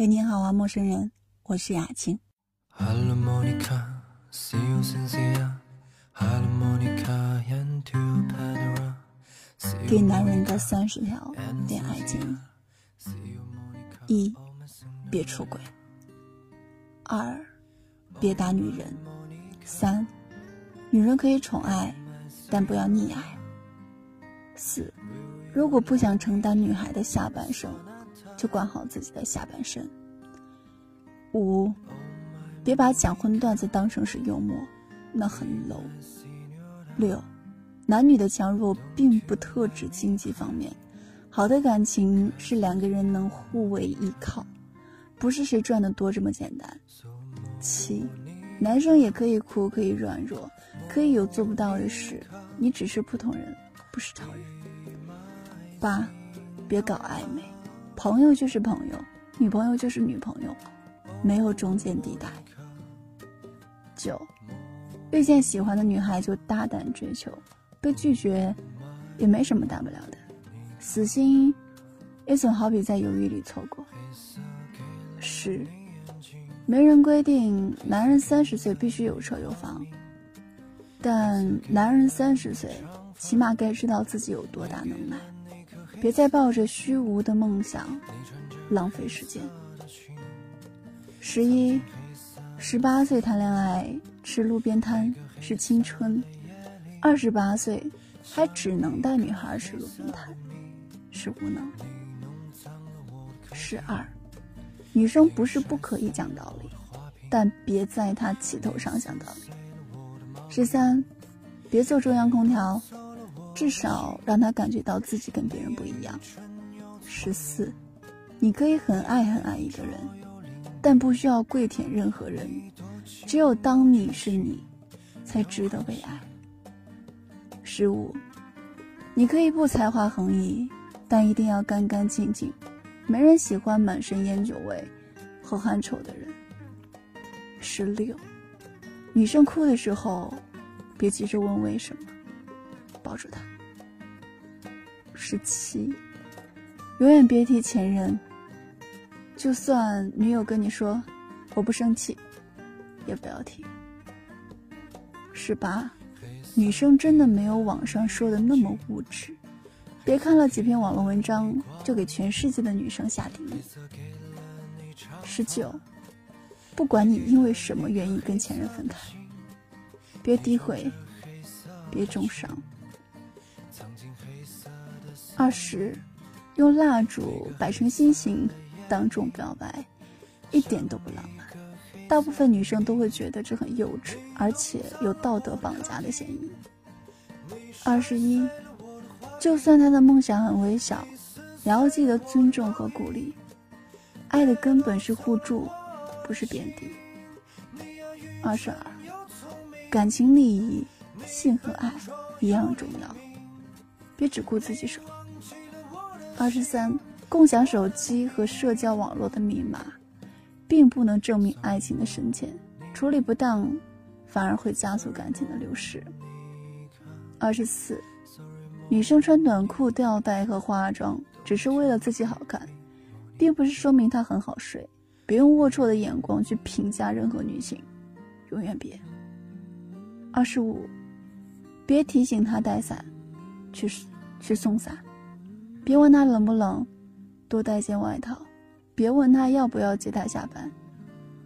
嘿，你好啊，陌生人，我是雅静。给男人的三十条恋爱建议：一，别出轨；二，别打女人；三，女人可以宠爱，但不要溺爱；四，如果不想承担女孩的下半生。就管好自己的下半身。五，别把讲荤段子当成是幽默，那很 low。六，男女的强弱并不特指经济方面，好的感情是两个人能互为依靠，不是谁赚的多这么简单。七，男生也可以哭，可以软弱，可以有做不到的事，你只是普通人，不是超人。八，别搞暧昧。朋友就是朋友，女朋友就是女朋友，没有中间地带。九，遇见喜欢的女孩就大胆追求，被拒绝也没什么大不了的，死心也总好比在犹豫里错过。十，没人规定男人三十岁必须有车有房，但男人三十岁起码该知道自己有多大能耐。别再抱着虚无的梦想浪费时间。十一，十八岁谈恋爱吃路边摊是青春，二十八岁还只能带女孩吃路边摊是无能。十二，女生不是不可以讲道理，但别在她气头上讲道理。十三，别做中央空调。至少让他感觉到自己跟别人不一样。十四，你可以很爱很爱一个人，但不需要跪舔任何人。只有当你是你，才值得被爱。十五，你可以不才华横溢，但一定要干干净净。没人喜欢满身烟酒味和汗臭的人。十六，女生哭的时候，别急着问为什么。抱住他。十七，永远别提前任。就算女友跟你说我不生气，也不要提。十八，女生真的没有网上说的那么物质，别看了几篇网络文章就给全世界的女生下定义。十九，不管你因为什么原因跟前任分开，别诋毁，别重伤。二十，用蜡烛摆成心形，当众表白，一点都不浪漫。大部分女生都会觉得这很幼稚，而且有道德绑架的嫌疑。二十一，就算他的梦想很微小，也要记得尊重和鼓励。爱的根本是互助，不是贬低。二十二，感情利益，性和爱一样重要。别只顾自己爽。二十三，共享手机和社交网络的密码，并不能证明爱情的深浅，处理不当，反而会加速感情的流失。二十四，女生穿短裤、吊带和化妆，只是为了自己好看，并不是说明她很好睡。别用龌龊的眼光去评价任何女性，永远别。二十五，别提醒她带伞，去。去送伞，别问他冷不冷，多带件外套。别问他要不要接他下班，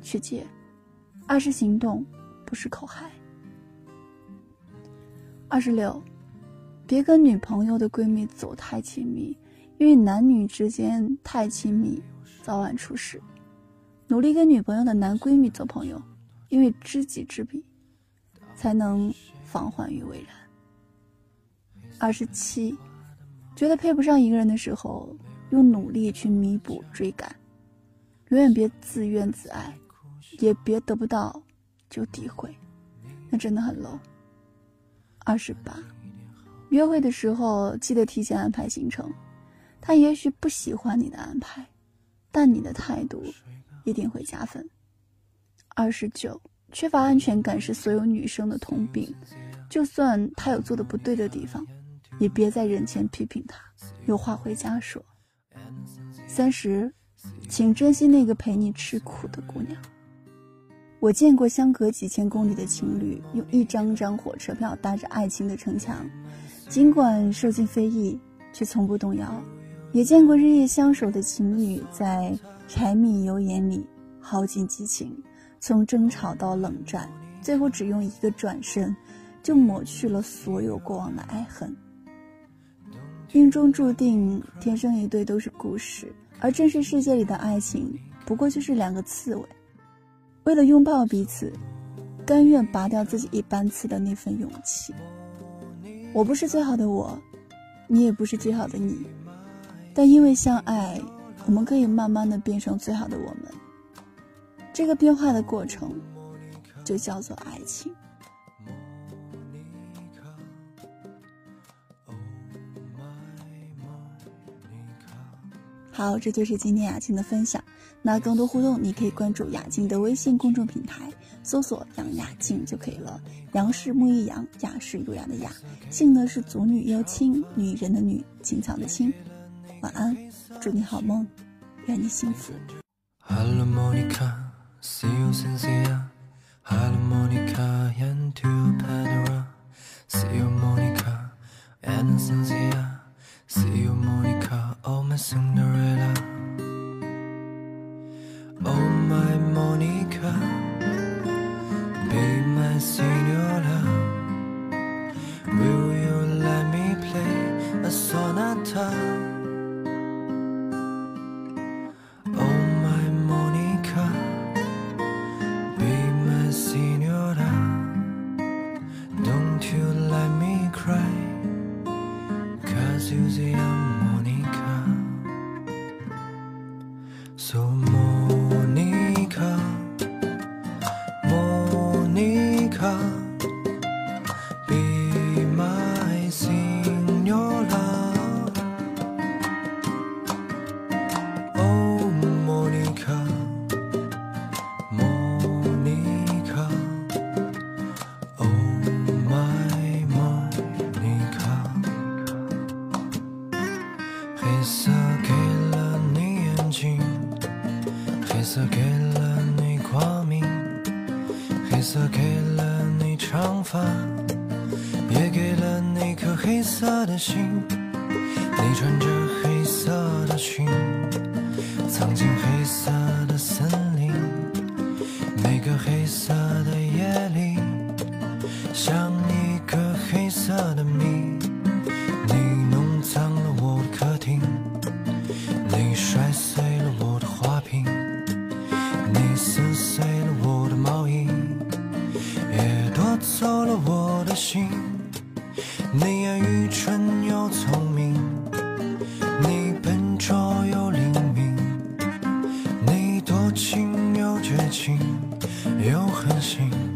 去接。二是行动，不是口嗨。二十六，别跟女朋友的闺蜜走太亲密，因为男女之间太亲密，早晚出事。努力跟女朋友的男闺蜜做朋友，因为知己知彼，才能防患于未然。二十七，觉得配不上一个人的时候，用努力去弥补追赶，永远别自怨自艾，也别得不到就诋毁，那真的很 low。二十八，约会的时候记得提前安排行程，他也许不喜欢你的安排，但你的态度一定会加分。二十九，缺乏安全感是所有女生的通病，就算他有做的不对的地方。也别在人前批评他，有话回家说。三十，请珍惜那个陪你吃苦的姑娘。我见过相隔几千公里的情侣用一张张火车票搭着爱情的城墙，尽管受尽非议，却从不动摇；也见过日夜相守的情侣在柴米油盐里耗尽激情，从争吵到冷战，最后只用一个转身，就抹去了所有过往的爱恨。命中注定，天生一对都是故事，而真实世界里的爱情，不过就是两个刺猬。为了拥抱彼此，甘愿拔掉自己一般刺的那份勇气。我不是最好的我，你也不是最好的你，但因为相爱，我们可以慢慢的变成最好的我们。这个变化的过程，就叫做爱情。好，这就是今天雅静的分享。那更多互动，你可以关注雅静的微信公众平台，搜索“杨雅静”就可以了。杨是木易杨，雅是优雅的雅，静呢是祖女幽清，女人的女，青草的青。晚安，祝你好梦，愿你幸福。See you, Monica, oh my Cinderella. Oh my Monica, be my Cinderella. museum Monica. So more. 黑色的心，你穿着黑色的裙，藏进黑色的森林。每个黑色的夜里，像一个黑色的谜。你弄脏了我的客厅，你摔碎心。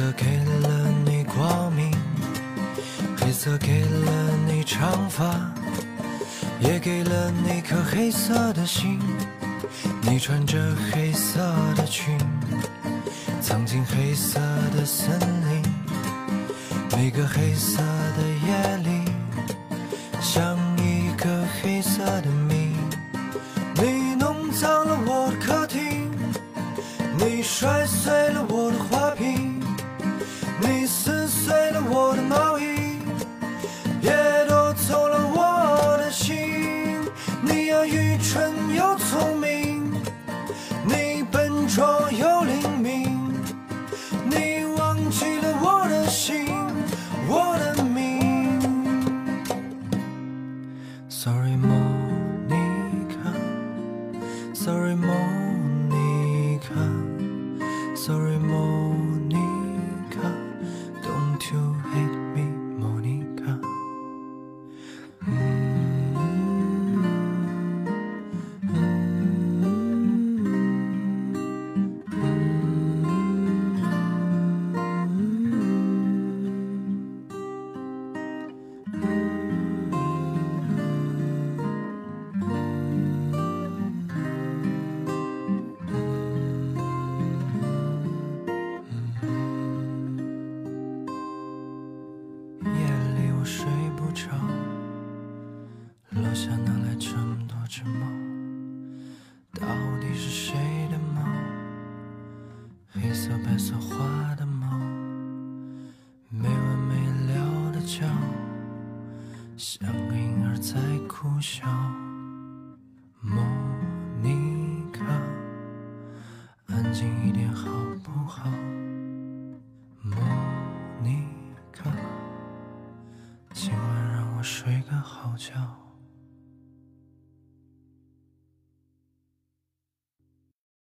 色给了你光明，黑色给了你长发，也给了你颗黑色的心。你穿着黑色的裙，藏进黑色的森林。每个黑色的夜里，像一个黑色的谜。你弄脏了我的客厅，你摔碎了我的花瓶。哭笑。莫妮卡，安静一点好不好？莫妮卡，今晚让我睡个好觉。